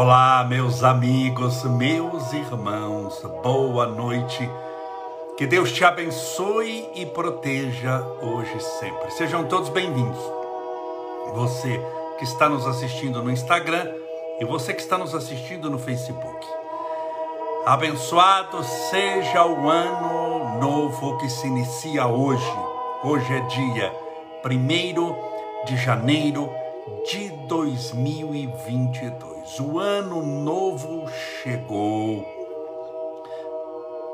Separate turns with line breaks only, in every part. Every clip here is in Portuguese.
Olá, meus amigos, meus irmãos, boa noite. Que Deus te abençoe e proteja hoje e sempre. Sejam todos bem-vindos. Você que está nos assistindo no Instagram e você que está nos assistindo no Facebook. Abençoado seja o ano novo que se inicia hoje. Hoje é dia 1 de janeiro de 2022. O ano novo chegou.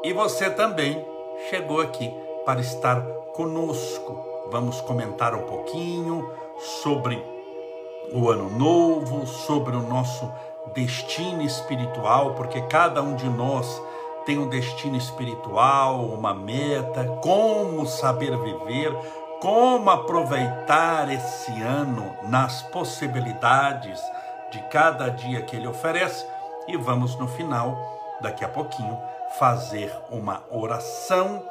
E você também chegou aqui para estar conosco. Vamos comentar um pouquinho sobre o ano novo, sobre o nosso destino espiritual, porque cada um de nós tem um destino espiritual, uma meta, como saber viver, como aproveitar esse ano nas possibilidades de cada dia que ele oferece e vamos no final, daqui a pouquinho, fazer uma oração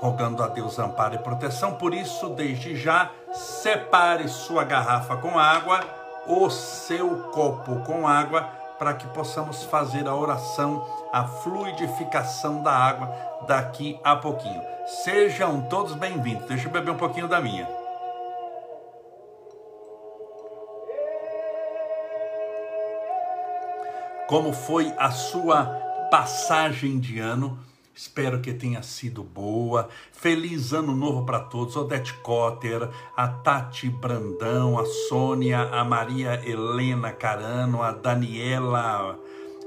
rogando a Deus amparo e proteção. Por isso, desde já, separe sua garrafa com água, o seu copo com água, para que possamos fazer a oração, a fluidificação da água daqui a pouquinho. Sejam todos bem-vindos. Deixa eu beber um pouquinho da minha. Como foi a sua passagem de ano? Espero que tenha sido boa. Feliz ano novo para todos. Odete Cotter, a Tati Brandão, a Sônia, a Maria Helena Carano, a Daniela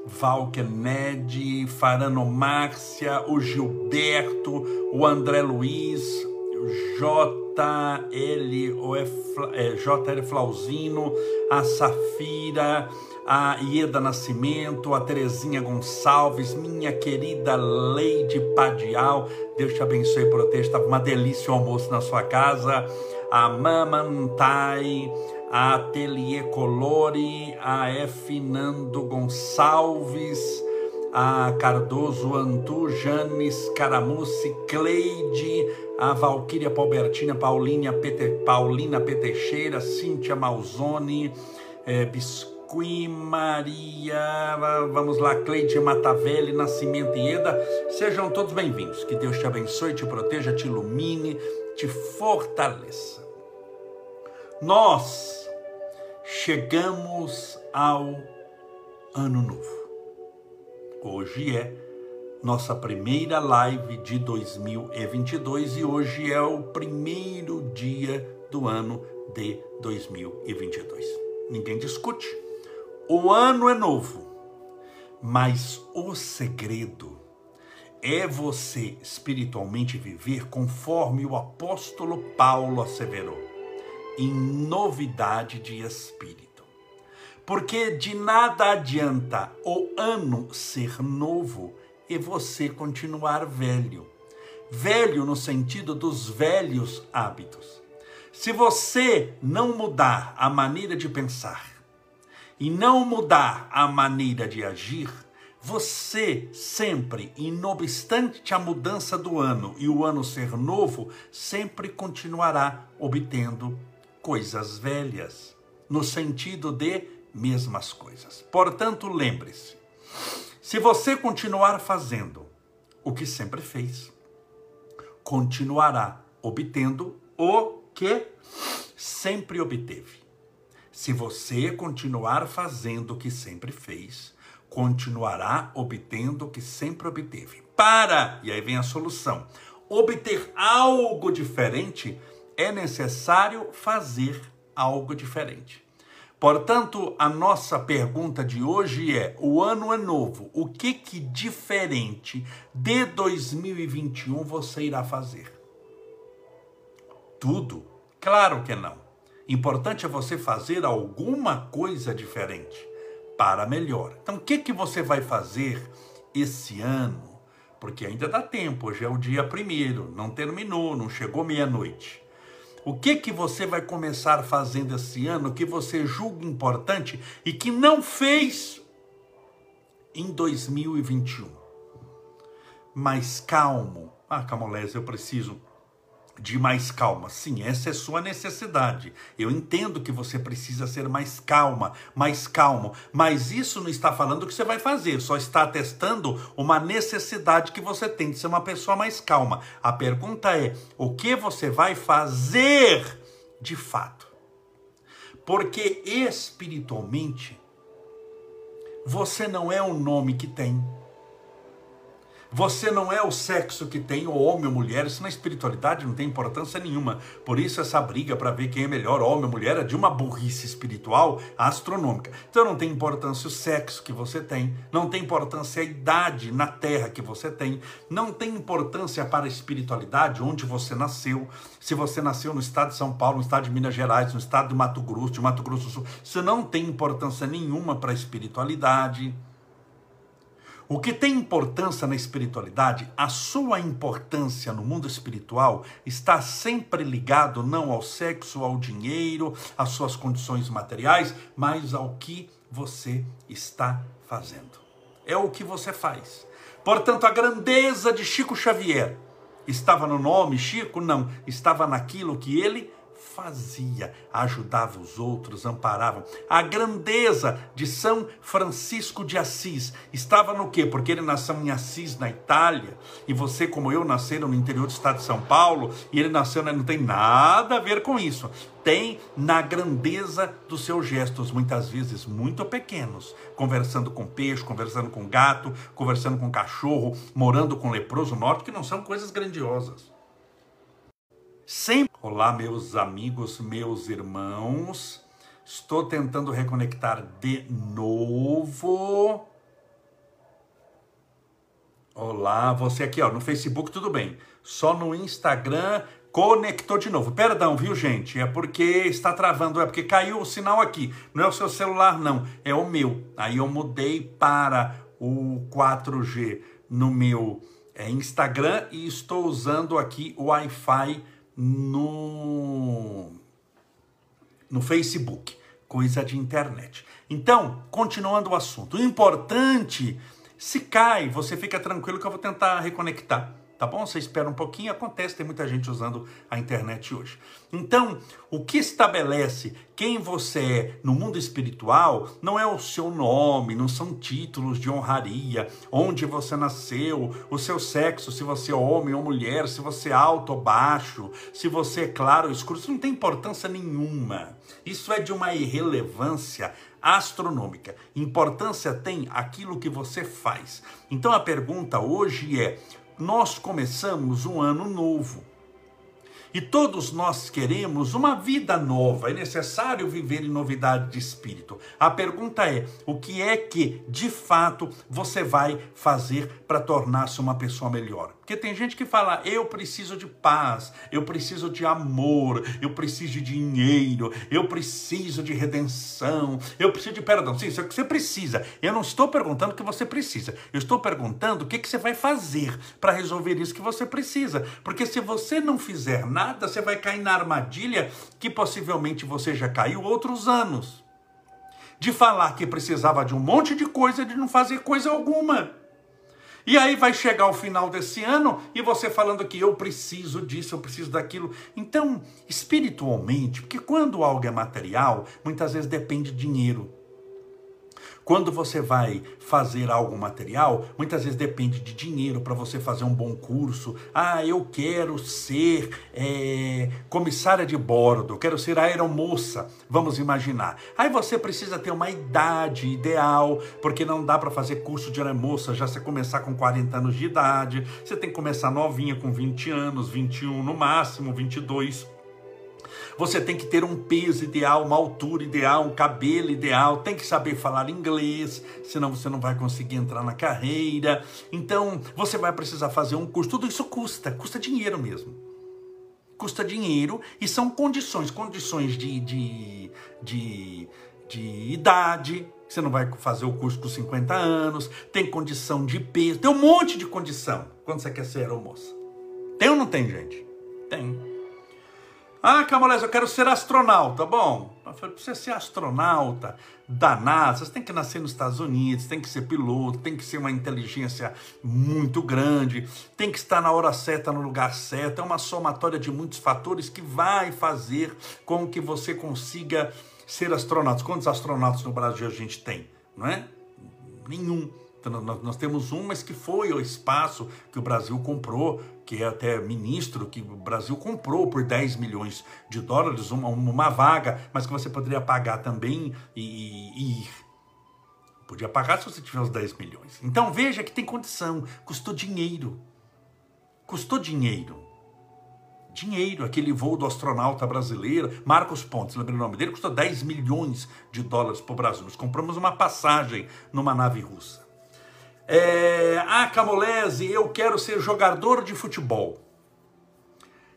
Valkened, Farano Márcia, o Gilberto, o André Luiz, JL, o é, JL Flauzino, a Safira, a Ieda Nascimento, a Terezinha Gonçalves, minha querida Leide Padial, Deus te abençoe e proteja, estava uma delícia o almoço na sua casa, a Mamantai, a Ateliê Colore, a F. Nando Gonçalves, a Cardoso Antu, Janes Caramucci, Cleide, a Valquíria Palbertina, Paulinha Pete, Paulina Peteixeira, Cíntia Malzone, é, Biscuit Maria, vamos lá, Cleide Matavelli, Nascimento Ieda, sejam todos bem-vindos. Que Deus te abençoe, te proteja, te ilumine, te fortaleça. Nós chegamos ao ano novo. Hoje é nossa primeira live de 2022 e hoje é o primeiro dia do ano de 2022. Ninguém discute. O ano é novo, mas o segredo é você espiritualmente viver conforme o apóstolo Paulo asseverou em novidade de espírito. Porque de nada adianta o ano ser novo e você continuar velho. Velho no sentido dos velhos hábitos. Se você não mudar a maneira de pensar e não mudar a maneira de agir, você sempre, e não obstante a mudança do ano e o ano ser novo, sempre continuará obtendo coisas velhas, no sentido de mesmas coisas. Portanto, lembre-se: se você continuar fazendo o que sempre fez, continuará obtendo o que sempre obteve. Se você continuar fazendo o que sempre fez, continuará obtendo o que sempre obteve. Para, e aí vem a solução, obter algo diferente é necessário fazer algo diferente. Portanto, a nossa pergunta de hoje é: o ano é novo, o que que diferente de 2021 você irá fazer? Tudo? Claro que não. Importante é você fazer alguma coisa diferente para melhor. Então, o que que você vai fazer esse ano? Porque ainda dá tempo, hoje é o dia primeiro, não terminou, não chegou meia-noite. O que que você vai começar fazendo esse ano que você julga importante e que não fez em 2021? Mais calmo. Ah, Camolés, eu preciso de mais calma. Sim, essa é sua necessidade. Eu entendo que você precisa ser mais calma, mais calmo, mas isso não está falando que você vai fazer, só está testando uma necessidade que você tem de ser uma pessoa mais calma. A pergunta é: o que você vai fazer de fato? Porque espiritualmente você não é o nome que tem. Você não é o sexo que tem, ou homem ou mulher, isso na espiritualidade não tem importância nenhuma. Por isso essa briga para ver quem é melhor, homem ou mulher, é de uma burrice espiritual astronômica. Então não tem importância o sexo que você tem, não tem importância a idade na terra que você tem, não tem importância para a espiritualidade onde você nasceu. Se você nasceu no estado de São Paulo, no estado de Minas Gerais, no estado de Mato Grosso, de Mato Grosso do Sul, isso não tem importância nenhuma para a espiritualidade. O que tem importância na espiritualidade, a sua importância no mundo espiritual está sempre ligado não ao sexo, ao dinheiro, às suas condições materiais, mas ao que você está fazendo. É o que você faz. Portanto, a grandeza de Chico Xavier estava no nome Chico? Não, estava naquilo que ele fazia, ajudava os outros, amparava. A grandeza de São Francisco de Assis estava no quê? Porque ele nasceu em Assis, na Itália, e você, como eu, nasceram no interior do estado de São Paulo, e ele nasceu, né, não tem nada a ver com isso. Tem na grandeza dos seus gestos, muitas vezes muito pequenos, conversando com peixe, conversando com gato, conversando com cachorro, morando com leproso norte, que não são coisas grandiosas. Sempre. Olá, meus amigos, meus irmãos. Estou tentando reconectar de novo. Olá, você aqui, ó, no Facebook tudo bem. Só no Instagram conectou de novo. Perdão, viu, gente? É porque está travando, é porque caiu o sinal aqui. Não é o seu celular, não, é o meu. Aí eu mudei para o 4G no meu é, Instagram e estou usando aqui o Wi-Fi no, no Facebook, coisa de internet. Então, continuando o assunto, o importante, se cai, você fica tranquilo que eu vou tentar reconectar tá bom? Você espera um pouquinho, acontece, tem muita gente usando a internet hoje. Então, o que estabelece quem você é no mundo espiritual não é o seu nome, não são títulos de honraria, onde você nasceu, o seu sexo, se você é homem ou mulher, se você é alto ou baixo, se você é claro ou escuro, isso não tem importância nenhuma. Isso é de uma irrelevância astronômica. Importância tem aquilo que você faz. Então a pergunta hoje é: nós começamos um ano novo. E todos nós queremos uma vida nova, é necessário viver em novidade de espírito. A pergunta é: o que é que de fato você vai fazer para tornar-se uma pessoa melhor? Porque tem gente que fala: eu preciso de paz, eu preciso de amor, eu preciso de dinheiro, eu preciso de redenção, eu preciso de perdão. Sim, isso é o que você precisa. Eu não estou perguntando o que você precisa, eu estou perguntando o que, que você vai fazer para resolver isso que você precisa. Porque se você não fizer nada, você vai cair na armadilha que possivelmente você já caiu outros anos. De falar que precisava de um monte de coisa e de não fazer coisa alguma. E aí vai chegar o final desse ano e você falando que eu preciso disso, eu preciso daquilo. Então, espiritualmente, porque quando algo é material, muitas vezes depende de dinheiro. Quando você vai fazer algo material, muitas vezes depende de dinheiro para você fazer um bom curso. Ah, eu quero ser é, comissária de bordo, quero ser aeromoça, vamos imaginar. Aí você precisa ter uma idade ideal, porque não dá para fazer curso de aeromoça já você começar com 40 anos de idade. Você tem que começar novinha com 20 anos, 21 no máximo, 22 você tem que ter um peso ideal, uma altura ideal, um cabelo ideal, tem que saber falar inglês, senão você não vai conseguir entrar na carreira. Então, você vai precisar fazer um curso. Tudo isso custa, custa dinheiro mesmo. Custa dinheiro e são condições, condições de, de, de, de idade, você não vai fazer o curso com 50 anos, tem condição de peso, tem um monte de condição quando você quer ser aeromoça. Tem ou não tem, gente? Tem. Ah, Camolés, eu quero ser astronauta. Bom, para você ser astronauta da NASA, você tem que nascer nos Estados Unidos, tem que ser piloto, tem que ser uma inteligência muito grande, tem que estar na hora certa, no lugar certo. É uma somatória de muitos fatores que vai fazer com que você consiga ser astronauta. Quantos astronautas no Brasil a gente tem? Não é? Nenhum. Então, nós, temos um, mas que foi ao espaço que o Brasil comprou, que é até ministro, que o Brasil comprou por 10 milhões de dólares, uma, uma vaga, mas que você poderia pagar também e, e Podia pagar se você tiver os 10 milhões. Então veja que tem condição, custou dinheiro. Custou dinheiro. Dinheiro, aquele voo do astronauta brasileiro, Marcos Pontes, lembra o nome dele? Custou 10 milhões de dólares para o Brasil. Nós compramos uma passagem numa nave russa. É, ah, Camolese, eu quero ser jogador de futebol.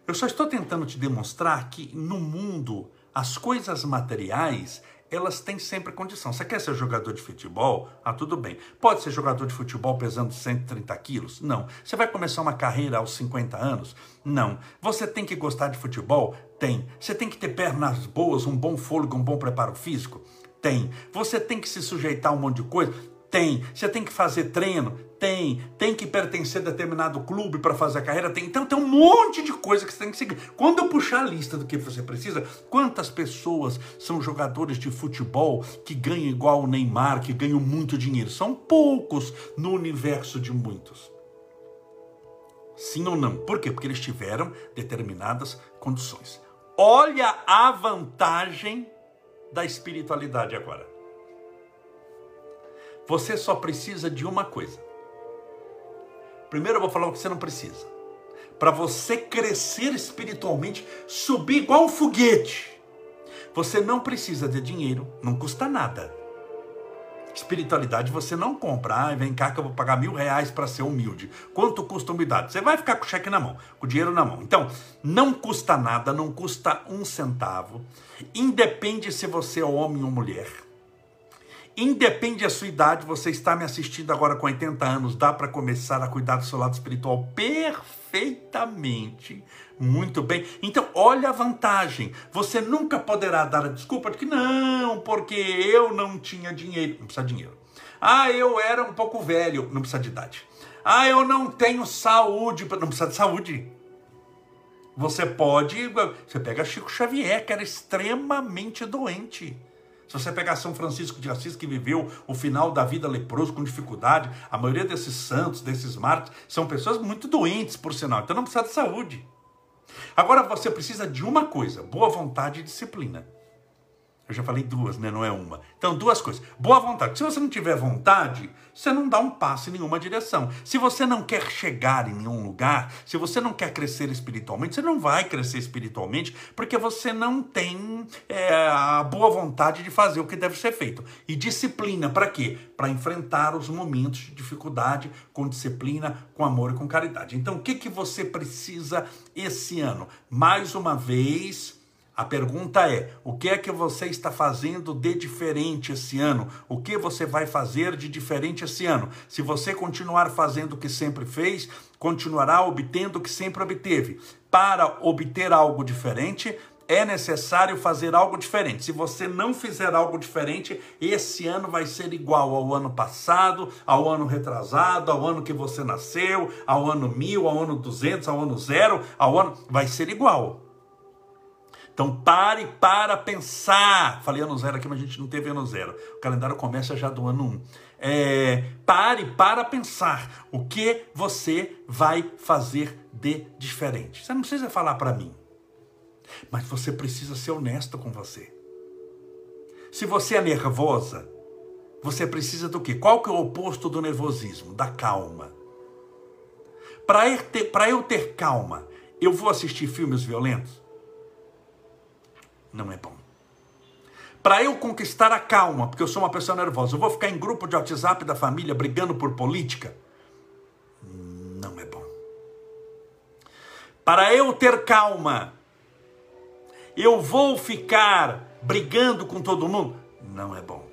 Eu só estou tentando te demonstrar que no mundo as coisas materiais elas têm sempre condição. Você quer ser jogador de futebol? Ah, tudo bem. Pode ser jogador de futebol pesando 130 quilos? Não. Você vai começar uma carreira aos 50 anos? Não. Você tem que gostar de futebol? Tem. Você tem que ter pernas boas, um bom fôlego, um bom preparo físico? Tem. Você tem que se sujeitar a um monte de coisa? Tem. Você tem que fazer treino? Tem. Tem que pertencer a determinado clube para fazer a carreira? Tem. Então tem um monte de coisa que você tem que seguir. Quando eu puxar a lista do que você precisa, quantas pessoas são jogadores de futebol que ganham igual o Neymar, que ganham muito dinheiro? São poucos no universo de muitos. Sim ou não? Por quê? Porque eles tiveram determinadas condições. Olha a vantagem da espiritualidade agora. Você só precisa de uma coisa. Primeiro eu vou falar o que você não precisa. Para você crescer espiritualmente, subir igual um foguete. Você não precisa de dinheiro, não custa nada. Espiritualidade você não compra. Ah, vem cá que eu vou pagar mil reais para ser humilde. Quanto custa humildade? Você vai ficar com o cheque na mão, com o dinheiro na mão. Então, não custa nada, não custa um centavo. Independe se você é homem ou mulher Independe da sua idade, você está me assistindo agora com 80 anos, dá para começar a cuidar do seu lado espiritual perfeitamente. Muito bem. Então, olha a vantagem. Você nunca poderá dar a desculpa de que não, porque eu não tinha dinheiro. Não precisa de dinheiro. Ah, eu era um pouco velho. Não precisa de idade. Ah, eu não tenho saúde. Não precisa de saúde. Você pode. Você pega Chico Xavier, que era extremamente doente. Se você pegar São Francisco de Assis, que viveu o final da vida leproso com dificuldade, a maioria desses santos, desses mártires, são pessoas muito doentes, por sinal. Então não precisa de saúde. Agora você precisa de uma coisa: boa vontade e disciplina. Eu já falei duas, né? Não é uma. Então, duas coisas. Boa vontade. Se você não tiver vontade, você não dá um passo em nenhuma direção. Se você não quer chegar em nenhum lugar, se você não quer crescer espiritualmente, você não vai crescer espiritualmente porque você não tem é, a boa vontade de fazer o que deve ser feito. E disciplina, para quê? Para enfrentar os momentos de dificuldade com disciplina, com amor e com caridade. Então, o que, que você precisa esse ano? Mais uma vez a pergunta é: o que é que você está fazendo de diferente esse ano? O que você vai fazer de diferente esse ano? Se você continuar fazendo o que sempre fez, continuará obtendo o que sempre obteve. Para obter algo diferente, é necessário fazer algo diferente. Se você não fizer algo diferente, esse ano vai ser igual ao ano passado, ao ano retrasado, ao ano que você nasceu, ao ano mil, ao ano duzentos, ao ano zero, ao ano. Vai ser igual. Então pare para pensar. Falei ano zero aqui, mas a gente não teve ano zero. O calendário começa já do ano um. É, pare para pensar o que você vai fazer de diferente. Você não precisa falar para mim, mas você precisa ser honesto com você. Se você é nervosa, você precisa do quê? Qual que é o oposto do nervosismo? Da calma. Para eu, ter, eu ter calma, eu vou assistir filmes violentos? Não é bom. Para eu conquistar a calma, porque eu sou uma pessoa nervosa, eu vou ficar em grupo de WhatsApp da família brigando por política? Não é bom. Para eu ter calma, eu vou ficar brigando com todo mundo? Não é bom.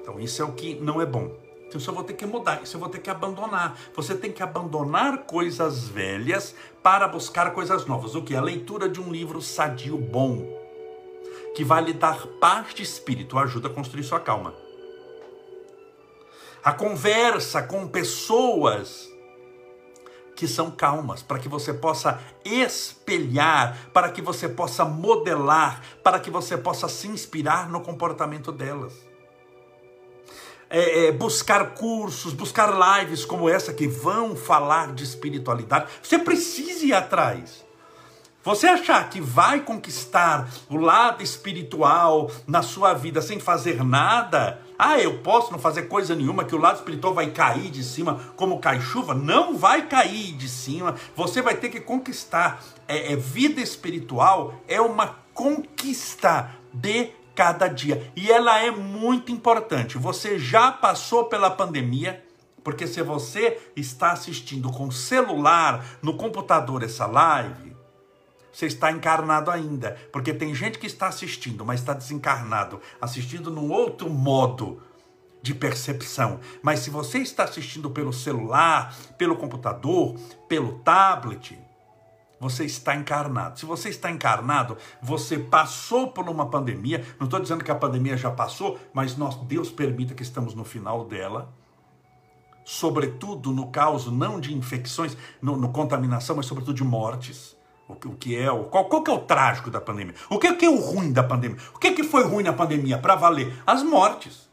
Então isso é o que não é bom. Então isso eu vou ter que mudar, isso eu vou ter que abandonar. Você tem que abandonar coisas velhas para buscar coisas novas. O que? A leitura de um livro sadio bom que vai lhe dar paz de espírito, ajuda a construir sua calma. A conversa com pessoas que são calmas, para que você possa espelhar, para que você possa modelar, para que você possa se inspirar no comportamento delas. É, é, buscar cursos, buscar lives como essa que vão falar de espiritualidade. Você precisa ir atrás. Você achar que vai conquistar o lado espiritual na sua vida sem fazer nada, ah, eu posso não fazer coisa nenhuma, que o lado espiritual vai cair de cima como cai chuva. Não vai cair de cima. Você vai ter que conquistar. É, é vida espiritual é uma conquista de cada dia. E ela é muito importante. Você já passou pela pandemia. Porque se você está assistindo com celular, no computador essa live, você está encarnado ainda. Porque tem gente que está assistindo, mas está desencarnado, assistindo num outro modo de percepção. Mas se você está assistindo pelo celular, pelo computador, pelo tablet, você está encarnado. Se você está encarnado, você passou por uma pandemia. Não estou dizendo que a pandemia já passou, mas nós, Deus permita que estamos no final dela. Sobretudo no caso não de infecções, no, no contaminação, mas sobretudo de mortes. O que, que é o qual, qual que é o trágico da pandemia? O que, que é o ruim da pandemia? O que, que foi ruim na pandemia para valer? As mortes.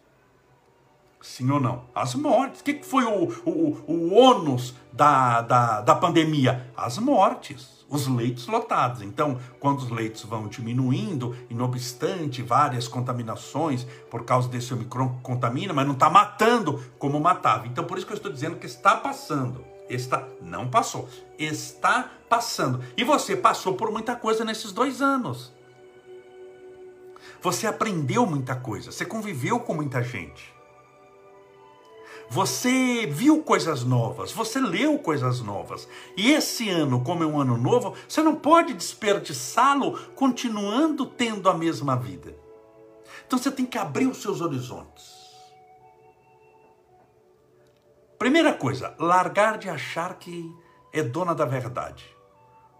Sim ou não? As mortes. O que, que foi o, o, o ônus da, da, da pandemia? As mortes. Os leitos lotados. Então, quando os leitos vão diminuindo, e não obstante várias contaminações, por causa desse Omicron contamina, mas não está matando como matava. Então, por isso que eu estou dizendo que está passando. Está, não passou, está passando. E você passou por muita coisa nesses dois anos. Você aprendeu muita coisa, você conviveu com muita gente. Você viu coisas novas, você leu coisas novas. E esse ano, como é um ano novo, você não pode desperdiçá-lo continuando tendo a mesma vida. Então você tem que abrir os seus horizontes. Primeira coisa, largar de achar que é dona da verdade.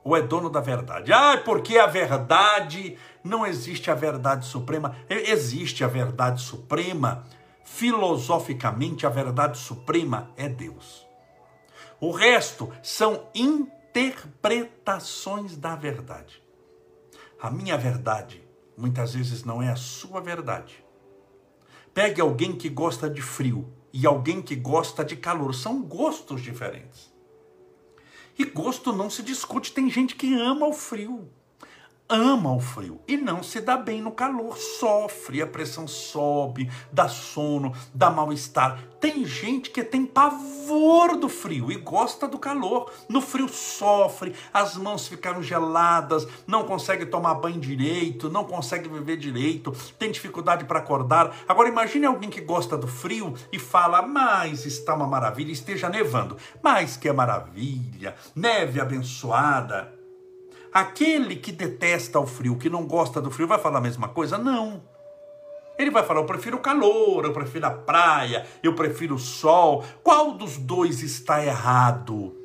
Ou é dono da verdade. Ah, porque a verdade não existe a verdade suprema. Existe a verdade suprema. Filosoficamente, a verdade suprema é Deus. O resto são interpretações da verdade. A minha verdade muitas vezes não é a sua verdade. Pegue alguém que gosta de frio e alguém que gosta de calor. São gostos diferentes. E gosto não se discute. Tem gente que ama o frio ama o frio e não se dá bem no calor, sofre, a pressão sobe, dá sono, dá mal-estar. Tem gente que tem pavor do frio e gosta do calor. No frio sofre, as mãos ficaram geladas, não consegue tomar banho direito, não consegue viver direito, tem dificuldade para acordar. Agora imagine alguém que gosta do frio e fala: "Mas está uma maravilha, esteja nevando". Mas que é maravilha, neve abençoada. Aquele que detesta o frio, que não gosta do frio, vai falar a mesma coisa? Não. Ele vai falar: eu prefiro o calor, eu prefiro a praia, eu prefiro o sol. Qual dos dois está errado?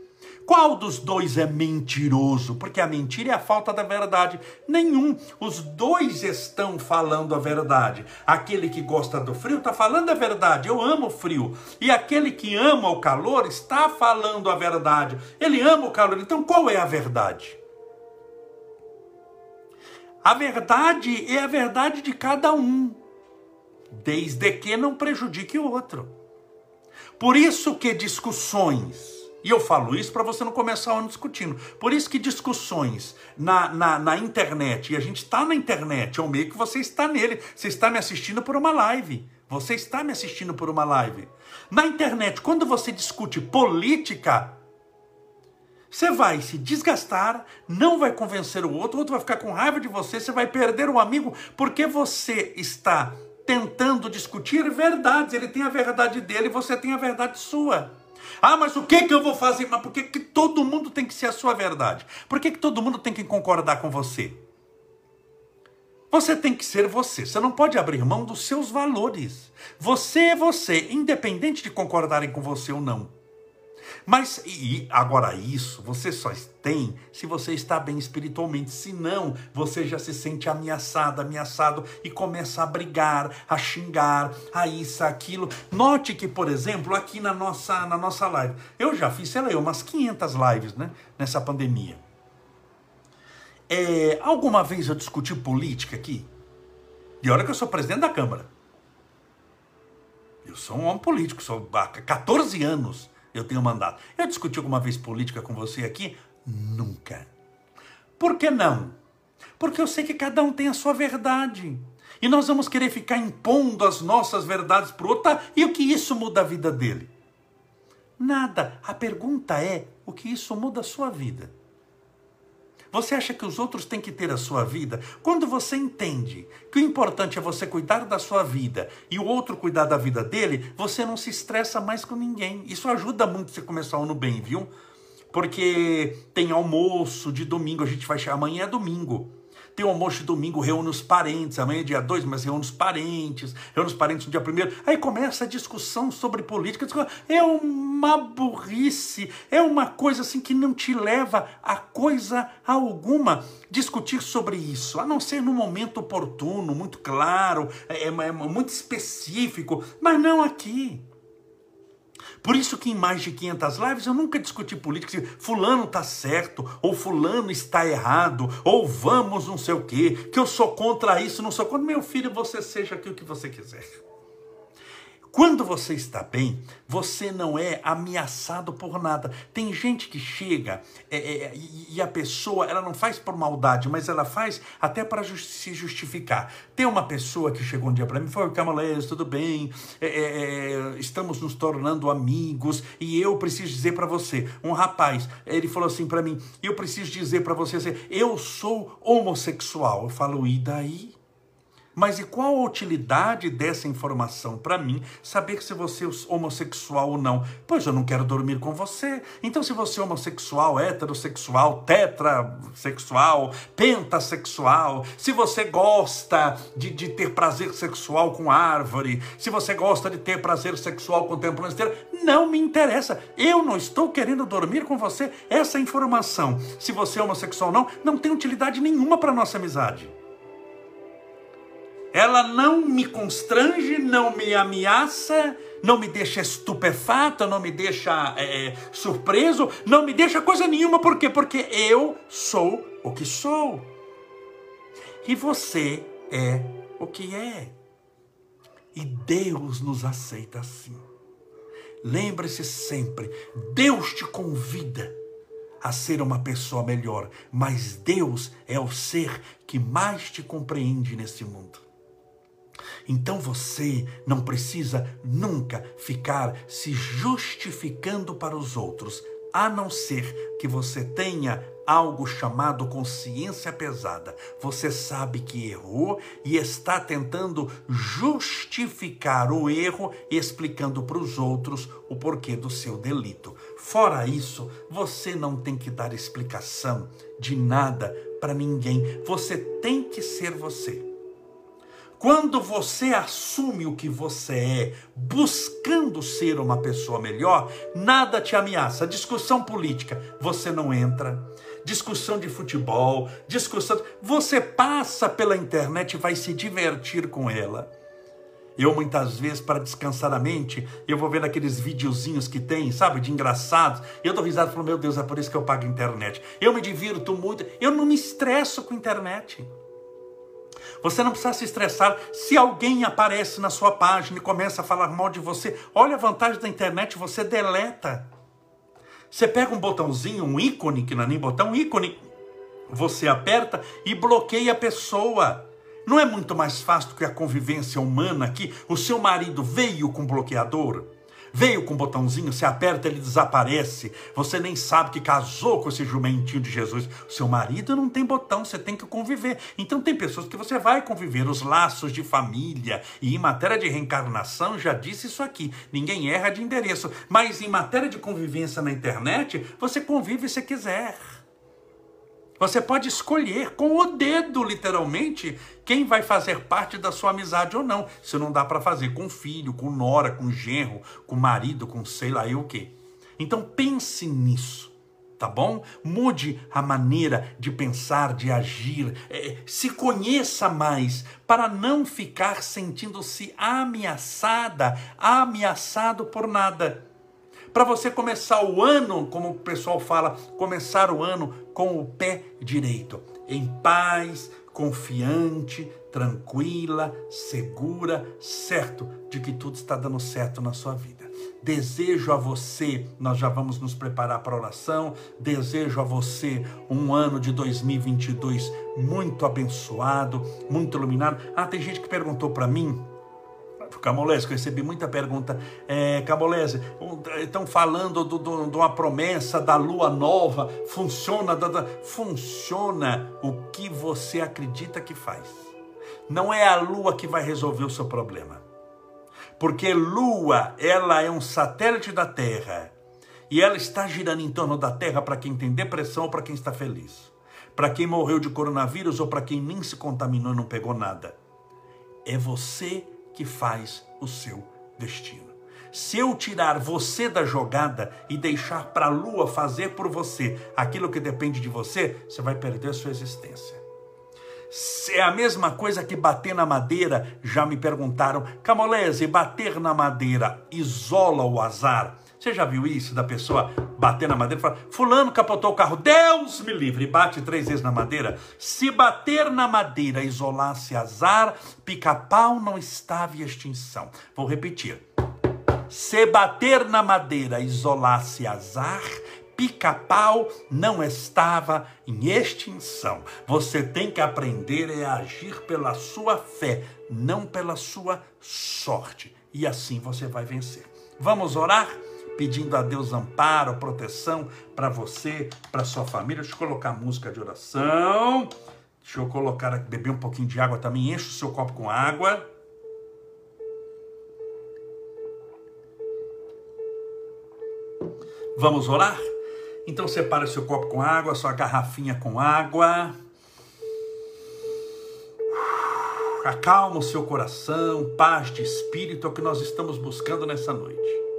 Qual dos dois é mentiroso? Porque a mentira é a falta da verdade. Nenhum. Os dois estão falando a verdade. Aquele que gosta do frio está falando a verdade. Eu amo o frio. E aquele que ama o calor está falando a verdade. Ele ama o calor. Então qual é a verdade? A verdade é a verdade de cada um, desde que não prejudique o outro. Por isso que discussões, e eu falo isso para você não começar o ano discutindo, por isso que discussões na, na, na internet, e a gente está na internet, é o meio que você está nele, você está me assistindo por uma live, você está me assistindo por uma live. Na internet, quando você discute política, você vai se desgastar, não vai convencer o outro, o outro vai ficar com raiva de você, você vai perder um amigo porque você está tentando discutir verdades. Ele tem a verdade dele, você tem a verdade sua. Ah, mas o que, que eu vou fazer? Mas por que, que todo mundo tem que ser a sua verdade? Por que, que todo mundo tem que concordar com você? Você tem que ser você. Você não pode abrir mão dos seus valores. Você é você, independente de concordarem com você ou não. Mas e agora isso você só tem se você está bem espiritualmente. Se não, você já se sente ameaçado, ameaçado e começa a brigar, a xingar, a isso, aquilo. Note que, por exemplo, aqui na nossa na nossa live, eu já fiz, sei lá, umas 500 lives, né, nessa pandemia. É, alguma vez eu discuti política aqui? E olha que eu sou presidente da Câmara. Eu sou um homem político, sou há 14 anos eu tenho mandato. Eu discuti alguma vez política com você aqui? Nunca. Por que não? Porque eu sei que cada um tem a sua verdade. E nós vamos querer ficar impondo as nossas verdades para o outro. Tá? E o que isso muda a vida dele? Nada. A pergunta é: o que isso muda a sua vida? Você acha que os outros têm que ter a sua vida? Quando você entende que o importante é você cuidar da sua vida e o outro cuidar da vida dele, você não se estressa mais com ninguém. Isso ajuda muito você começar o ano bem, viu? Porque tem almoço de domingo, a gente vai chamar amanhã é domingo. Tem o almoço de domingo, reúne os parentes. Amanhã é dia 2, mas reúne os parentes. Reúne os parentes no dia 1 Aí começa a discussão sobre política. É uma burrice. É uma coisa assim que não te leva a coisa alguma discutir sobre isso. A não ser no momento oportuno, muito claro, é, é, é muito específico. Mas não aqui. Por isso que em mais de 500 lives eu nunca discuti política, se fulano está certo, ou fulano está errado, ou vamos não sei o quê, que eu sou contra isso, não sou contra. Meu filho, você seja aqui o que você quiser. Quando você está bem, você não é ameaçado por nada. Tem gente que chega é, é, e a pessoa, ela não faz por maldade, mas ela faz até para se justificar. Tem uma pessoa que chegou um dia para mim e falou: Camaleiro, tudo bem, é, é, é, estamos nos tornando amigos e eu preciso dizer para você. Um rapaz, ele falou assim para mim: eu preciso dizer para você, eu sou homossexual. Eu falo: e daí? Mas e qual a utilidade dessa informação para mim saber se você é homossexual ou não? Pois eu não quero dormir com você. Então, se você é homossexual, heterossexual, tetrasexual, pentasexual, se você gosta de, de ter prazer sexual com árvore, se você gosta de ter prazer sexual com tempo esteira, não me interessa. Eu não estou querendo dormir com você. Essa informação, se você é homossexual ou não, não tem utilidade nenhuma para nossa amizade. Ela não me constrange, não me ameaça, não me deixa estupefato, não me deixa é, é, surpreso, não me deixa coisa nenhuma. Por quê? Porque eu sou o que sou. E você é o que é. E Deus nos aceita assim. Lembre-se sempre: Deus te convida a ser uma pessoa melhor, mas Deus é o ser que mais te compreende nesse mundo. Então você não precisa nunca ficar se justificando para os outros, a não ser que você tenha algo chamado consciência pesada. Você sabe que errou e está tentando justificar o erro, explicando para os outros o porquê do seu delito. Fora isso, você não tem que dar explicação de nada para ninguém. Você tem que ser você. Quando você assume o que você é, buscando ser uma pessoa melhor, nada te ameaça. Discussão política, você não entra. Discussão de futebol, discussão. Você passa pela internet e vai se divertir com ela. Eu, muitas vezes, para descansar a mente, eu vou vendo aqueles videozinhos que tem, sabe, de engraçados. Eu dou risada e falo, meu Deus, é por isso que eu pago internet. Eu me divirto muito, eu não me estresso com internet. Você não precisa se estressar se alguém aparece na sua página e começa a falar mal de você. Olha a vantagem da internet, você deleta. Você pega um botãozinho, um ícone, que não é nem botão, um ícone, você aperta e bloqueia a pessoa. Não é muito mais fácil do que a convivência humana aqui? O seu marido veio com bloqueador? Veio com um botãozinho, você aperta, ele desaparece. Você nem sabe que casou com esse jumentinho de Jesus. Seu marido não tem botão, você tem que conviver. Então tem pessoas que você vai conviver, os laços de família. E em matéria de reencarnação, já disse isso aqui: ninguém erra de endereço. Mas em matéria de convivência na internet, você convive se quiser. Você pode escolher com o dedo, literalmente, quem vai fazer parte da sua amizade ou não. Se não dá para fazer com filho, com nora, com genro, com marido, com sei lá eu o quê. Então pense nisso tá bom? Mude a maneira de pensar, de agir, é, se conheça mais para não ficar sentindo-se ameaçada, ameaçado por nada. Para você começar o ano, como o pessoal fala, começar o ano com o pé direito, em paz, confiante, tranquila, segura, certo de que tudo está dando certo na sua vida. Desejo a você, nós já vamos nos preparar para a oração. Desejo a você um ano de 2022 muito abençoado, muito iluminado. Ah, tem gente que perguntou para mim, Camolese, que eu recebi muita pergunta. É, Camolese, estão falando de uma promessa da lua nova. Funciona? Da, da, funciona o que você acredita que faz. Não é a lua que vai resolver o seu problema porque Lua, ela é um satélite da Terra e ela está girando em torno da Terra para quem tem depressão ou para quem está feliz, para quem morreu de coronavírus ou para quem nem se contaminou e não pegou nada. É você que faz o seu destino. Se eu tirar você da jogada e deixar para a lua fazer por você aquilo que depende de você, você vai perder a sua existência. É a mesma coisa que bater na madeira. Já me perguntaram, Camolese, bater na madeira isola o azar? Você já viu isso da pessoa bater na madeira e falar, fulano capotou o carro, Deus me livre, bate três vezes na madeira? Se bater na madeira isolasse azar, pica-pau não estava em extinção. Vou repetir. Se bater na madeira isolasse azar, pica-pau não estava em extinção. Você tem que aprender a agir pela sua fé, não pela sua sorte. E assim você vai vencer. Vamos orar? Pedindo a Deus amparo, proteção para você, para sua família. Deixa eu colocar música de oração. Deixa eu colocar, beber um pouquinho de água também. Enche o seu copo com água. Vamos orar? Então separe seu copo com água, sua garrafinha com água. Acalma o seu coração, paz de espírito é o que nós estamos buscando nessa noite.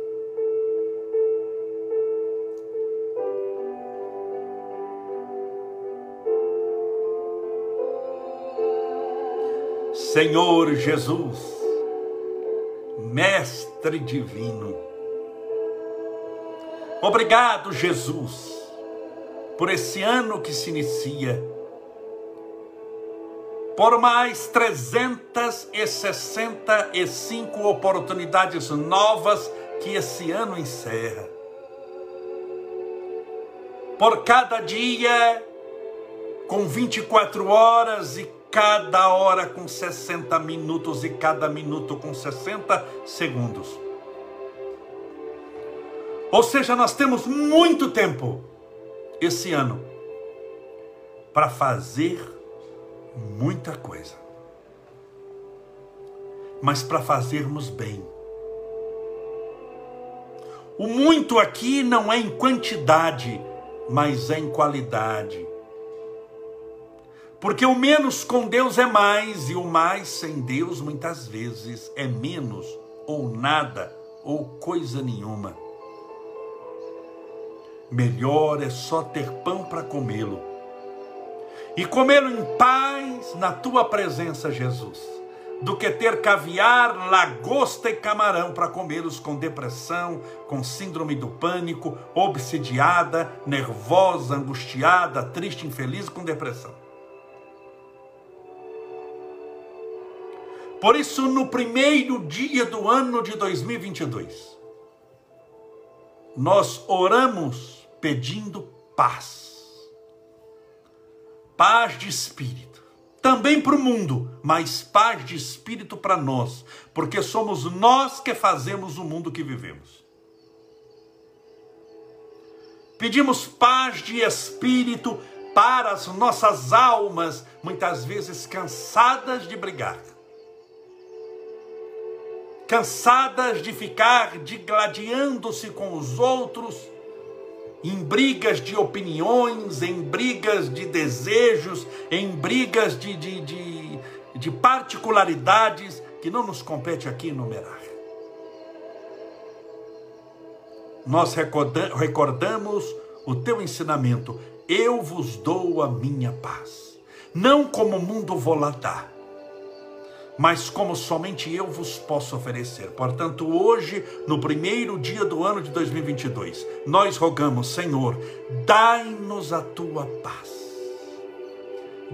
Senhor Jesus, Mestre Divino, Obrigado, Jesus, por esse ano que se inicia, por mais 365 oportunidades novas que esse ano encerra. Por cada dia com 24 horas e cada hora com 60 minutos e cada minuto com 60 segundos. Ou seja, nós temos muito tempo esse ano para fazer muita coisa. Mas para fazermos bem. O muito aqui não é em quantidade, mas é em qualidade. Porque o menos com Deus é mais, e o mais sem Deus muitas vezes é menos, ou nada, ou coisa nenhuma. Melhor é só ter pão para comê-lo e comê-lo em paz na tua presença, Jesus, do que ter caviar, lagosta e camarão para comê-los com depressão, com síndrome do pânico, obsidiada, nervosa, angustiada, triste, infeliz com depressão. Por isso, no primeiro dia do ano de 2022, nós oramos pedindo paz. Paz de espírito. Também para o mundo, mas paz de espírito para nós, porque somos nós que fazemos o mundo que vivemos. Pedimos paz de espírito para as nossas almas, muitas vezes cansadas de brigar, cansadas de ficar digladiando-se com os outros em brigas de opiniões, em brigas de desejos, em brigas de, de, de, de particularidades que não nos compete aqui enumerar. nós recordamos o teu ensinamento: eu vos dou a minha paz. Não como o mundo vou mas como somente eu vos posso oferecer. Portanto, hoje, no primeiro dia do ano de 2022, nós rogamos, Senhor, dai-nos a tua paz.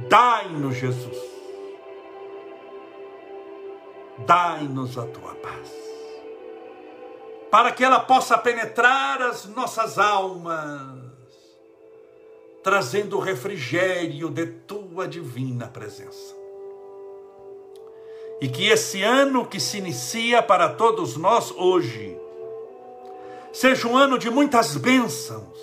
Dai-nos, Jesus. Dai-nos a tua paz. Para que ela possa penetrar as nossas almas, trazendo o refrigério de tua divina presença. E que esse ano que se inicia para todos nós hoje, seja um ano de muitas bênçãos,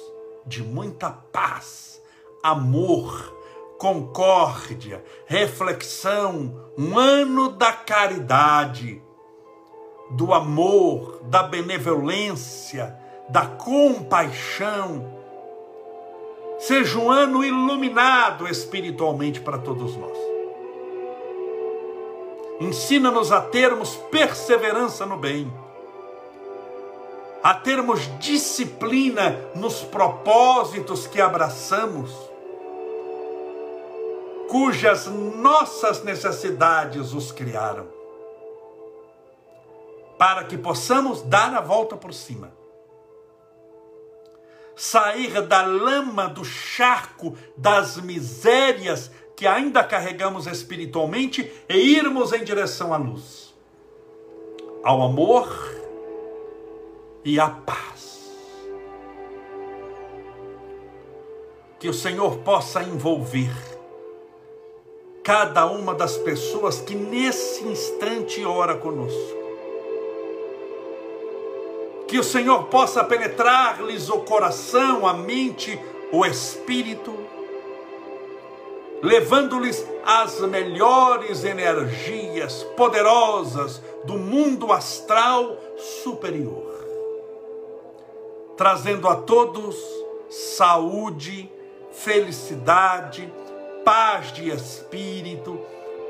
de muita paz, amor, concórdia, reflexão, um ano da caridade, do amor, da benevolência, da compaixão. Seja um ano iluminado espiritualmente para todos nós. Ensina-nos a termos perseverança no bem, a termos disciplina nos propósitos que abraçamos, cujas nossas necessidades os criaram, para que possamos dar a volta por cima. Sair da lama, do charco, das misérias que ainda carregamos espiritualmente e irmos em direção à luz, ao amor e à paz. Que o Senhor possa envolver cada uma das pessoas que nesse instante ora conosco. Que o Senhor possa penetrar-lhes o coração, a mente, o espírito levando-lhes as melhores energias poderosas do mundo astral superior, trazendo a todos saúde, felicidade, paz de espírito,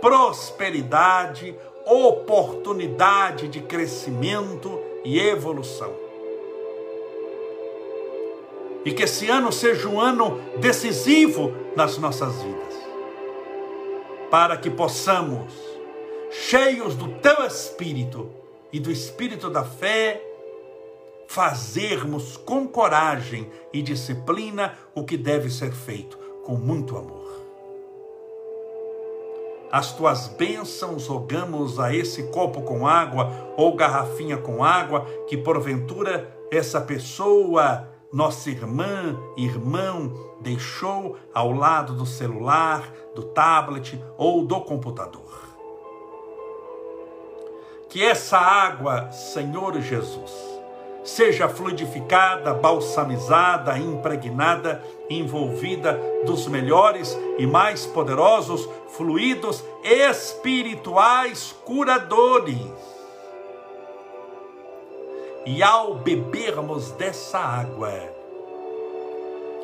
prosperidade, oportunidade de crescimento e evolução. E que esse ano seja um ano decisivo nas nossas vidas para que possamos, cheios do teu espírito e do espírito da fé, fazermos com coragem e disciplina o que deve ser feito com muito amor. As tuas bênçãos rogamos a esse copo com água ou garrafinha com água que porventura essa pessoa nossa irmã, irmão, deixou ao lado do celular, do tablet ou do computador. Que essa água, Senhor Jesus, seja fluidificada, balsamizada, impregnada, envolvida dos melhores e mais poderosos fluidos espirituais curadores e ao bebermos dessa água,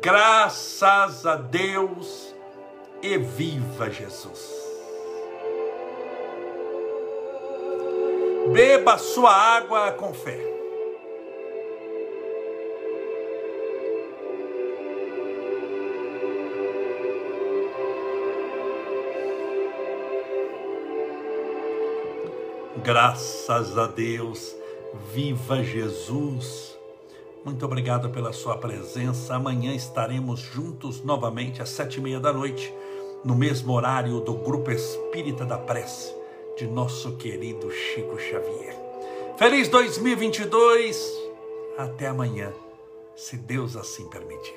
graças a Deus e viva Jesus. Beba sua água com fé. Graças a Deus, viva Jesus, Muito obrigado pela sua presença. Amanhã estaremos juntos novamente às sete e meia da noite, no mesmo horário do Grupo Espírita da Prece, de nosso querido Chico Xavier. Feliz 2022! Até amanhã, se Deus assim permitir.